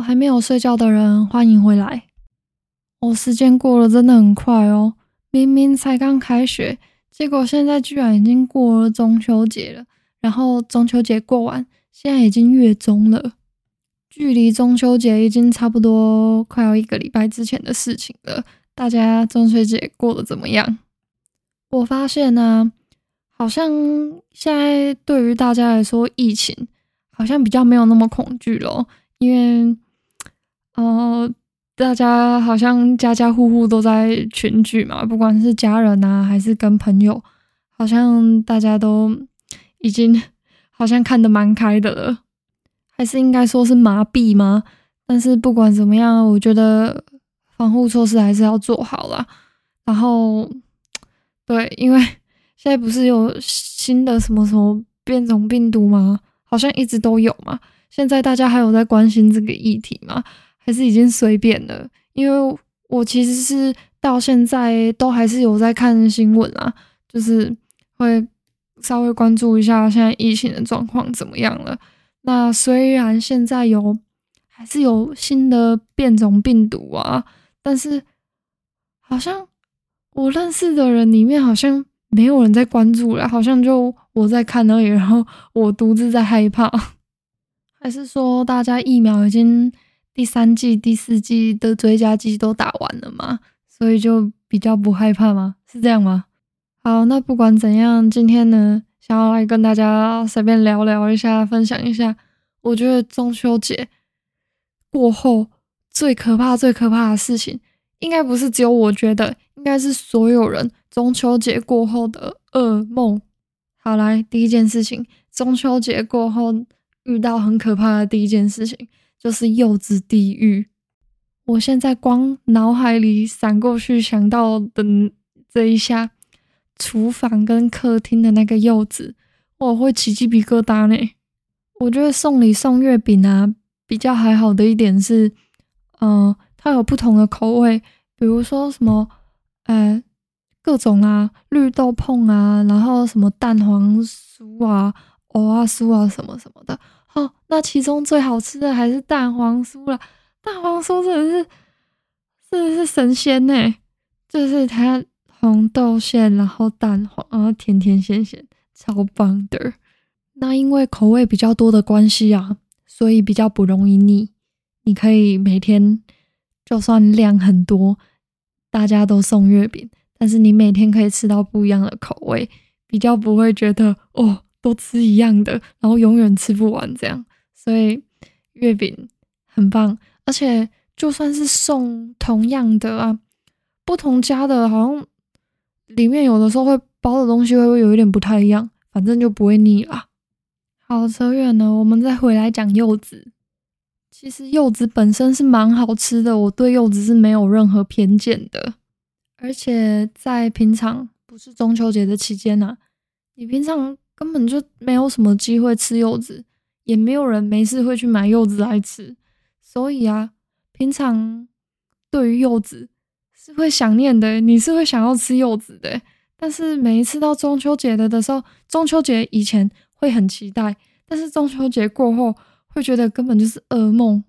还没有睡觉的人，欢迎回来。哦，时间过了真的很快哦，明明才刚开学，结果现在居然已经过了中秋节了。然后中秋节过完，现在已经月中了，距离中秋节已经差不多快要一个礼拜之前的事情了。大家中秋节过得怎么样？我发现呢，好像现在对于大家来说，疫情好像比较没有那么恐惧了，因为，呃，大家好像家家户户都在群聚嘛，不管是家人啊，还是跟朋友，好像大家都已经好像看得蛮开的了，还是应该说是麻痹吗？但是不管怎么样，我觉得防护措施还是要做好了，然后。对，因为现在不是有新的什么什么变种病毒吗？好像一直都有嘛。现在大家还有在关心这个议题吗？还是已经随便了？因为我其实是到现在都还是有在看新闻啊，就是会稍微关注一下现在疫情的状况怎么样了。那虽然现在有还是有新的变种病毒啊，但是好像。我认识的人里面好像没有人在关注了，好像就我在看而已，然后我独自在害怕，还是说大家疫苗已经第三季、第四季的追加剂都打完了嘛，所以就比较不害怕吗？是这样吗？好，那不管怎样，今天呢，想要来跟大家随便聊聊一下，分享一下，我觉得中秋节过后最可怕、最可怕的事情。应该不是只有我觉得，应该是所有人中秋节过后的噩梦。好，来第一件事情，中秋节过后遇到很可怕的第一件事情就是柚子地狱。我现在光脑海里闪过去想到的这一下，厨房跟客厅的那个柚子，我会起鸡皮疙瘩呢。我觉得送礼送月饼啊，比较还好的一点是，嗯。它有不同的口味，比如说什么，呃，各种啊，绿豆碰啊，然后什么蛋黄酥啊、藕啊酥啊什么什么的。哦，那其中最好吃的还是蛋黄酥了。蛋黄酥真的是，真的是神仙呢！就是它红豆馅，然后蛋黄，然后甜甜咸咸，超棒的。那因为口味比较多的关系啊，所以比较不容易腻。你可以每天。就算量很多，大家都送月饼，但是你每天可以吃到不一样的口味，比较不会觉得哦，都吃一样的，然后永远吃不完这样。所以月饼很棒，而且就算是送同样的啊，不同家的好像里面有的时候会包的东西会不会有一点不太一样，反正就不会腻啦。好，扯远了，我们再回来讲柚子。其实柚子本身是蛮好吃的，我对柚子是没有任何偏见的。而且在平常不是中秋节的期间呢，你平常根本就没有什么机会吃柚子，也没有人没事会去买柚子来吃。所以啊，平常对于柚子是会想念的，你是会想要吃柚子的。但是每一次到中秋节的的时候，中秋节以前会很期待，但是中秋节过后。会觉得根本就是噩梦。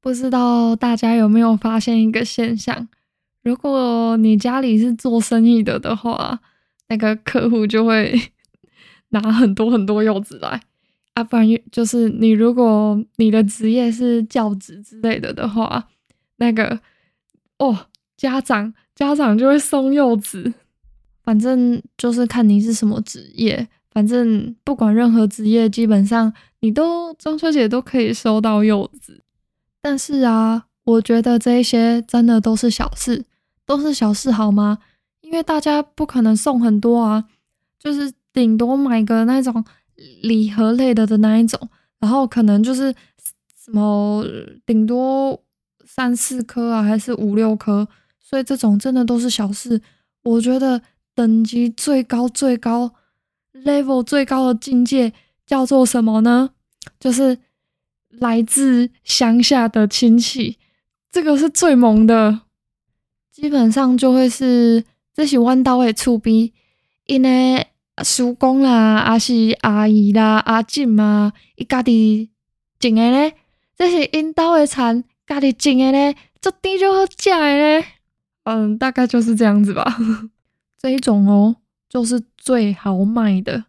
不知道大家有没有发现一个现象？如果你家里是做生意的的话，那个客户就会拿很多很多柚子来啊。不然就是你如果你的职业是教职之类的的话，那个哦，家长家长就会送柚子。反正就是看你是什么职业。反正不管任何职业，基本上你都中秋节都可以收到柚子。但是啊，我觉得这些真的都是小事，都是小事好吗？因为大家不可能送很多啊，就是顶多买个那种礼盒类的的那一种，然后可能就是什么顶多三四颗啊，还是五六颗，所以这种真的都是小事。我觉得等级最高最高。level 最高的境界叫做什么呢？就是来自乡下的亲戚，这个是最猛的。基本上就会是这是弯刀的粗逼，因为叔公啦，还是阿姨啦、阿婶啊，伊家己种的咧，这是因兜的田，家己种的咧，做甜就好食的咧。嗯，大概就是这样子吧。这一种哦，就是最好卖的，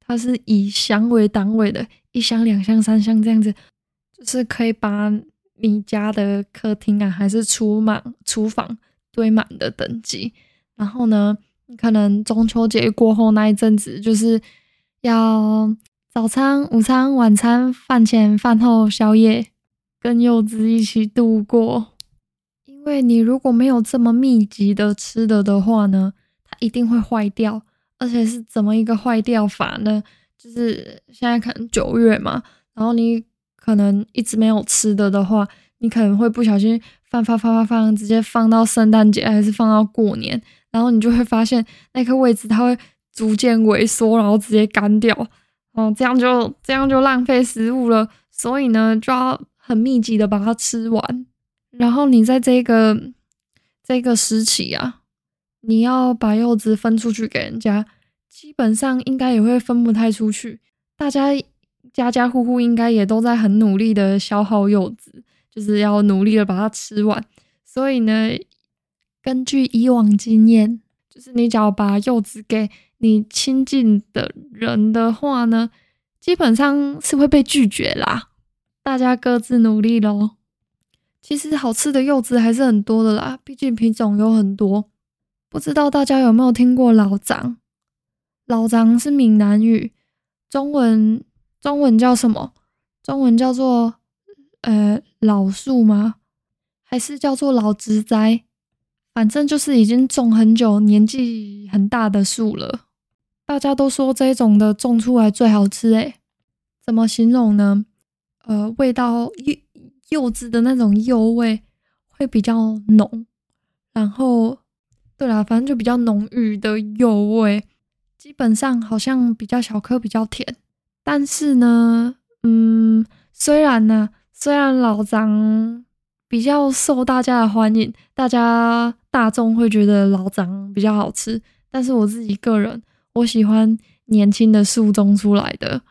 它是以箱为单位的，一箱、两箱、三箱这样子，就是可以把你家的客厅啊，还是厨满厨房堆满的等级。然后呢，可能中秋节过后那一阵子，就是要早餐、午餐、晚餐、饭前、饭后、宵夜跟柚子一起度过。因为你如果没有这么密集的吃的的话呢，它一定会坏掉，而且是怎么一个坏掉法呢？就是现在可能九月嘛，然后你可能一直没有吃的的话，你可能会不小心放放放放放，直接放到圣诞节还是放到过年，然后你就会发现那颗位置它会逐渐萎缩，然后直接干掉，哦，这样就这样就浪费食物了。所以呢，就要很密集的把它吃完。然后你在这个这个时期啊，你要把柚子分出去给人家，基本上应该也会分不太出去。大家家家户户应该也都在很努力的消耗柚子，就是要努力的把它吃完。所以呢，根据以往经验，就是你只要把柚子给你亲近的人的话呢，基本上是会被拒绝啦。大家各自努力喽。其实好吃的柚子还是很多的啦，毕竟品种有很多。不知道大家有没有听过老张？老张是闽南语，中文中文叫什么？中文叫做呃老树吗？还是叫做老植栽？反正就是已经种很久、年纪很大的树了。大家都说这种的种出来最好吃诶，怎么形容呢？呃，味道柚。柚子的那种柚味会比较浓，然后对啦，反正就比较浓郁的柚味，基本上好像比较小颗，比较甜。但是呢，嗯，虽然呢，虽然老张比较受大家的欢迎，大家大众会觉得老张比较好吃，但是我自己个人，我喜欢年轻的树种出来的。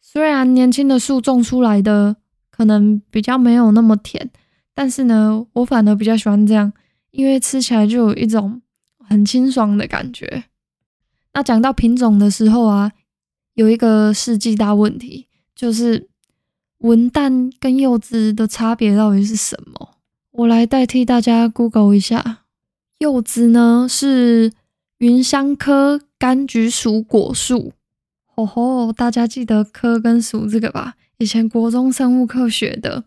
虽然年轻的树种出来的。可能比较没有那么甜，但是呢，我反而比较喜欢这样，因为吃起来就有一种很清爽的感觉。那讲到品种的时候啊，有一个世纪大问题，就是文旦跟柚子的差别到底是什么？我来代替大家 Google 一下，柚子呢是芸香科柑橘属果树。吼吼，大家记得科跟属这个吧？以前国中生物课学的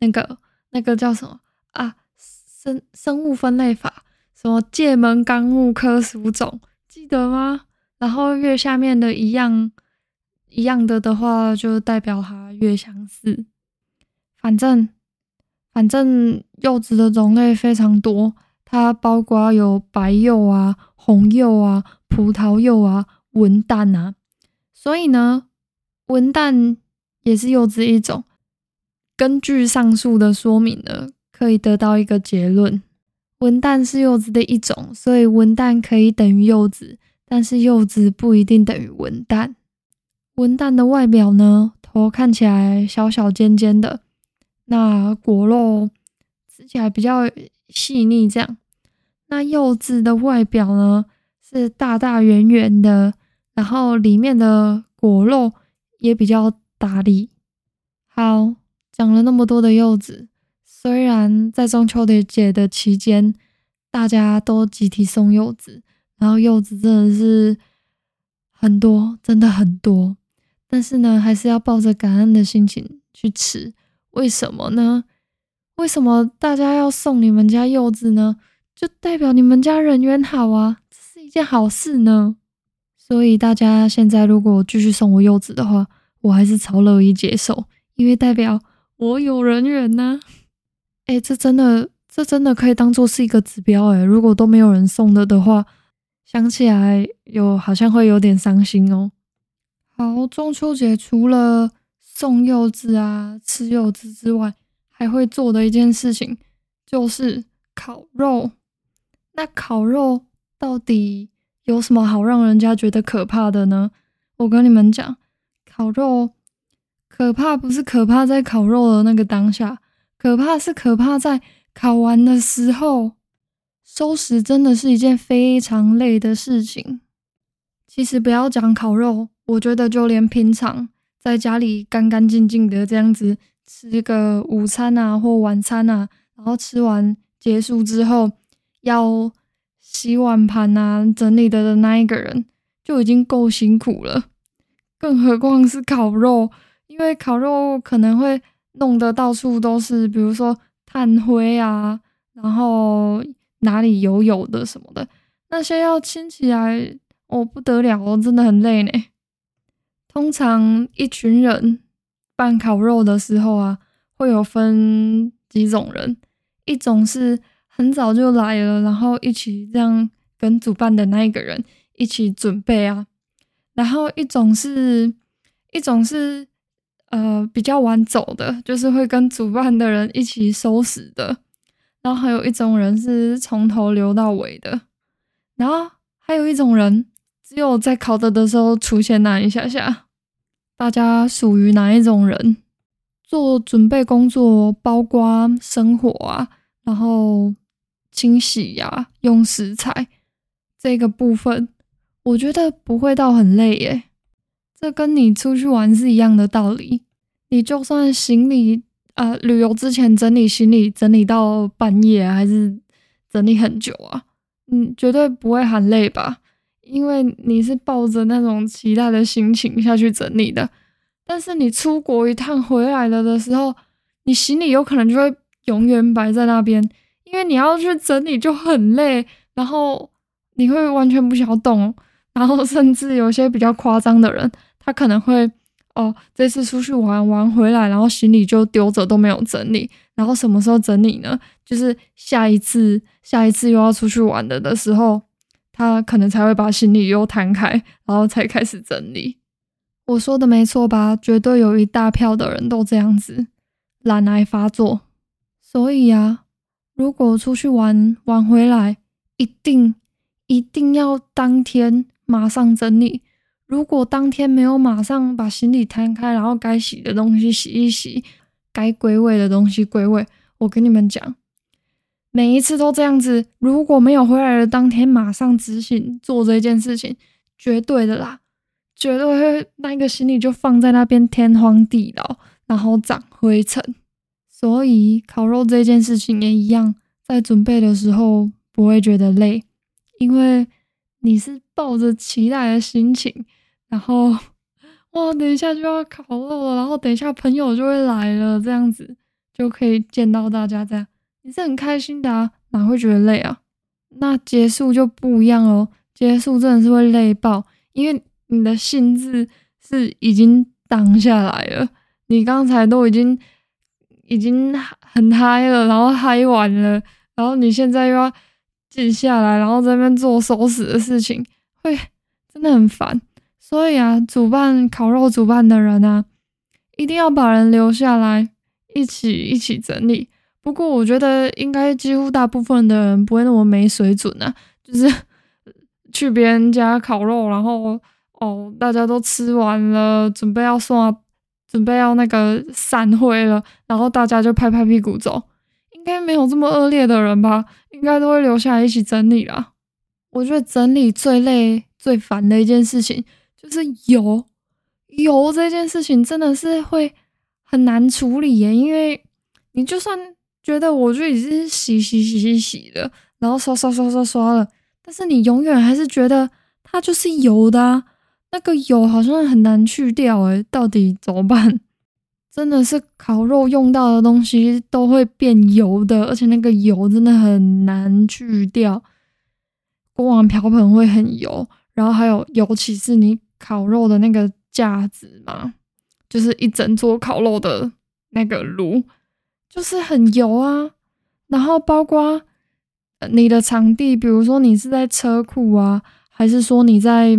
那个那个叫什么啊？生生物分类法，什么界门纲目科属种，记得吗？然后越下面的一样一样的的话，就代表它越相似。反正反正柚子的种类非常多，它包括有白柚啊、红柚啊、葡萄柚啊、文旦啊。所以呢，文旦。也是柚子一种。根据上述的说明呢，可以得到一个结论：文旦是柚子的一种，所以文旦可以等于柚子，但是柚子不一定等于文旦。文旦的外表呢，头看起来小小尖尖的，那果肉吃起来比较细腻。这样，那柚子的外表呢，是大大圆圆的，然后里面的果肉也比较。大力好，讲了那么多的柚子，虽然在中秋节的期间，大家都集体送柚子，然后柚子真的是很多，真的很多，但是呢，还是要抱着感恩的心情去吃。为什么呢？为什么大家要送你们家柚子呢？就代表你们家人缘好啊，这是一件好事呢。所以大家现在如果继续送我柚子的话，我还是超乐意接受，因为代表我有人缘呐。哎，这真的，这真的可以当做是一个指标哎。如果都没有人送的的话，想起来有好像会有点伤心哦。好，中秋节除了送柚子啊、吃柚子之外，还会做的一件事情就是烤肉。那烤肉到底有什么好让人家觉得可怕的呢？我跟你们讲。烤肉可怕不是可怕在烤肉的那个当下，可怕是可怕在烤完的时候，收拾真的是一件非常累的事情。其实不要讲烤肉，我觉得就连平常在家里干干净净的这样子吃个午餐啊或晚餐啊，然后吃完结束之后要洗碗盘啊整理的的那一个人就已经够辛苦了。更何况是烤肉，因为烤肉可能会弄得到处都是，比如说炭灰啊，然后哪里油油的什么的，那些要清起来，哦不得了哦，真的很累呢。通常一群人办烤肉的时候啊，会有分几种人，一种是很早就来了，然后一起这样跟主办的那一个人一起准备啊。然后一种是，一种是，呃，比较晚走的，就是会跟主办的人一起收拾的。然后还有一种人是从头留到尾的。然后还有一种人，只有在考的的时候出现那一下下。大家属于哪一种人？做准备工作，包括生火啊，然后清洗呀，用食材这个部分。我觉得不会到很累耶，这跟你出去玩是一样的道理。你就算行李啊，旅游之前整理行李，整理到半夜还是整理很久啊，嗯，绝对不会喊累吧？因为你是抱着那种期待的心情下去整理的。但是你出国一趟回来了的时候，你行李有可能就会永远摆在那边，因为你要去整理就很累，然后你会完全不想动。然后甚至有些比较夸张的人，他可能会哦，这次出去玩玩回来，然后行李就丢着都没有整理，然后什么时候整理呢？就是下一次下一次又要出去玩的的时候，他可能才会把行李又摊开，然后才开始整理。我说的没错吧？绝对有一大票的人都这样子，懒癌发作。所以啊，如果出去玩玩回来，一定一定要当天。马上整理。如果当天没有马上把行李摊开，然后该洗的东西洗一洗，该归位的东西归位，我跟你们讲，每一次都这样子。如果没有回来的当天马上执行做这件事情，绝对的啦，绝对会那个行李就放在那边天荒地老，然后长灰尘。所以烤肉这件事情也一样，在准备的时候不会觉得累，因为。你是抱着期待的心情，然后哇，等一下就要烤肉了，然后等一下朋友就会来了，这样子就可以见到大家，这样你是很开心的啊，哪会觉得累啊？那结束就不一样哦，结束真的是会累爆，因为你的兴致是已经挡下来了，你刚才都已经已经很嗨了，然后嗨完了，然后你现在又要。静下来，然后在那边做收拾的事情，会真的很烦。所以啊，主办烤肉主办的人啊，一定要把人留下来，一起一起整理。不过我觉得应该几乎大部分的人不会那么没水准啊，就是 去别人家烤肉，然后哦，大家都吃完了，准备要送啊，准备要那个散会了，然后大家就拍拍屁股走。应该没有这么恶劣的人吧？应该都会留下来一起整理啦。我觉得整理最累、最烦的一件事情就是油，油这件事情真的是会很难处理耶。因为你就算觉得我就已经洗洗洗洗洗了，然后刷刷刷刷刷了，但是你永远还是觉得它就是油的，啊那个油好像很难去掉诶，到底怎么办？真的是烤肉用到的东西都会变油的，而且那个油真的很难去掉。锅碗瓢盆会很油，然后还有，尤其是你烤肉的那个架子嘛，就是一整桌烤肉的那个炉，就是很油啊。然后包括你的场地，比如说你是在车库啊，还是说你在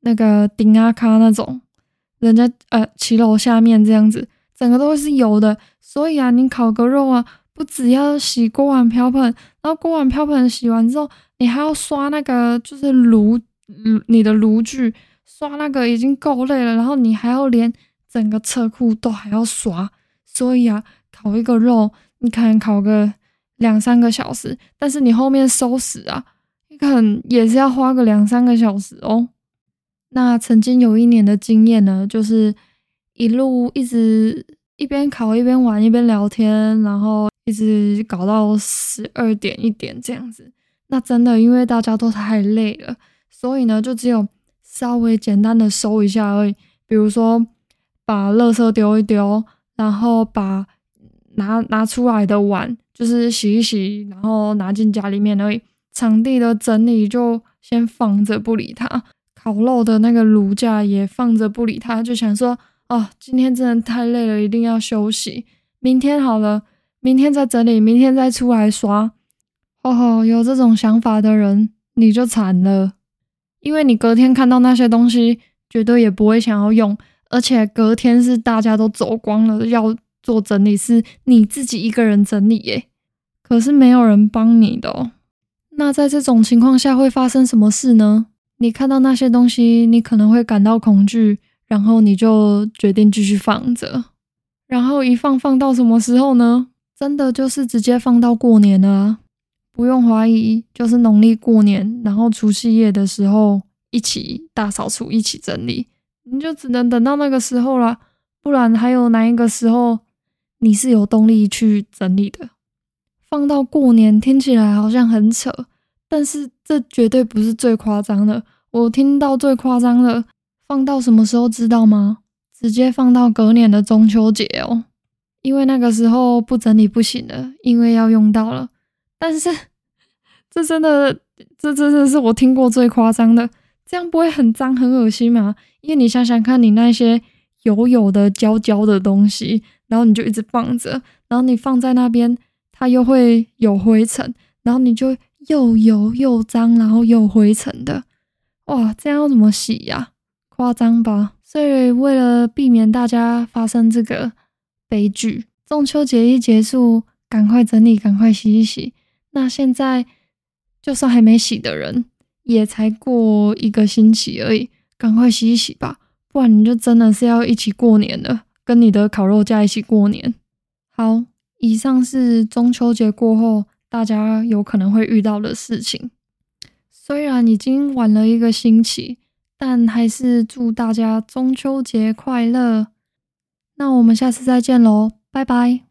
那个顶阿卡那种。人家呃骑楼下面这样子，整个都是油的，所以啊，你烤个肉啊，不只要洗锅碗瓢盆，然后锅碗瓢盆洗完之后，你还要刷那个就是炉，你的炉具刷那个已经够累了，然后你还要连整个车库都还要刷，所以啊，烤一个肉你可能烤个两三个小时，但是你后面收拾啊，你可能也是要花个两三个小时哦。那曾经有一年的经验呢，就是一路一直一边烤一边玩一边聊天，然后一直搞到十二点一点这样子。那真的因为大家都太累了，所以呢，就只有稍微简单的收一下而已，比如说把垃圾丢一丢，然后把拿拿出来的碗就是洗一洗，然后拿进家里面而已。场地的整理就先放着不理它。烤肉的那个炉架也放着不理他，就想说哦，今天真的太累了，一定要休息。明天好了，明天再整理，明天再出来刷。哦吼，有这种想法的人你就惨了，因为你隔天看到那些东西，绝对也不会想要用，而且隔天是大家都走光了，要做整理是你自己一个人整理耶，可是没有人帮你的哦。那在这种情况下会发生什么事呢？你看到那些东西，你可能会感到恐惧，然后你就决定继续放着，然后一放放到什么时候呢？真的就是直接放到过年了，不用怀疑，就是农历过年，然后除夕夜的时候一起大扫除，一起整理，你就只能等到那个时候了，不然还有哪一个时候你是有动力去整理的？放到过年听起来好像很扯。但是这绝对不是最夸张的，我听到最夸张的放到什么时候知道吗？直接放到隔年的中秋节哦，因为那个时候不整理不行了，因为要用到了。但是这真的，这真的是我听过最夸张的，这样不会很脏很恶心吗？因为你想想看，你那些油油的焦焦的东西，然后你就一直放着，然后你放在那边，它又会有灰尘，然后你就。又油又脏，然后又灰尘的，哇，这样要怎么洗呀？夸张吧！所以为了避免大家发生这个悲剧，中秋节一结束，赶快整理，赶快洗一洗。那现在就算还没洗的人，也才过一个星期而已，赶快洗一洗吧，不然你就真的是要一起过年了，跟你的烤肉架一起过年。好，以上是中秋节过后。大家有可能会遇到的事情，虽然已经晚了一个星期，但还是祝大家中秋节快乐。那我们下次再见喽，拜拜。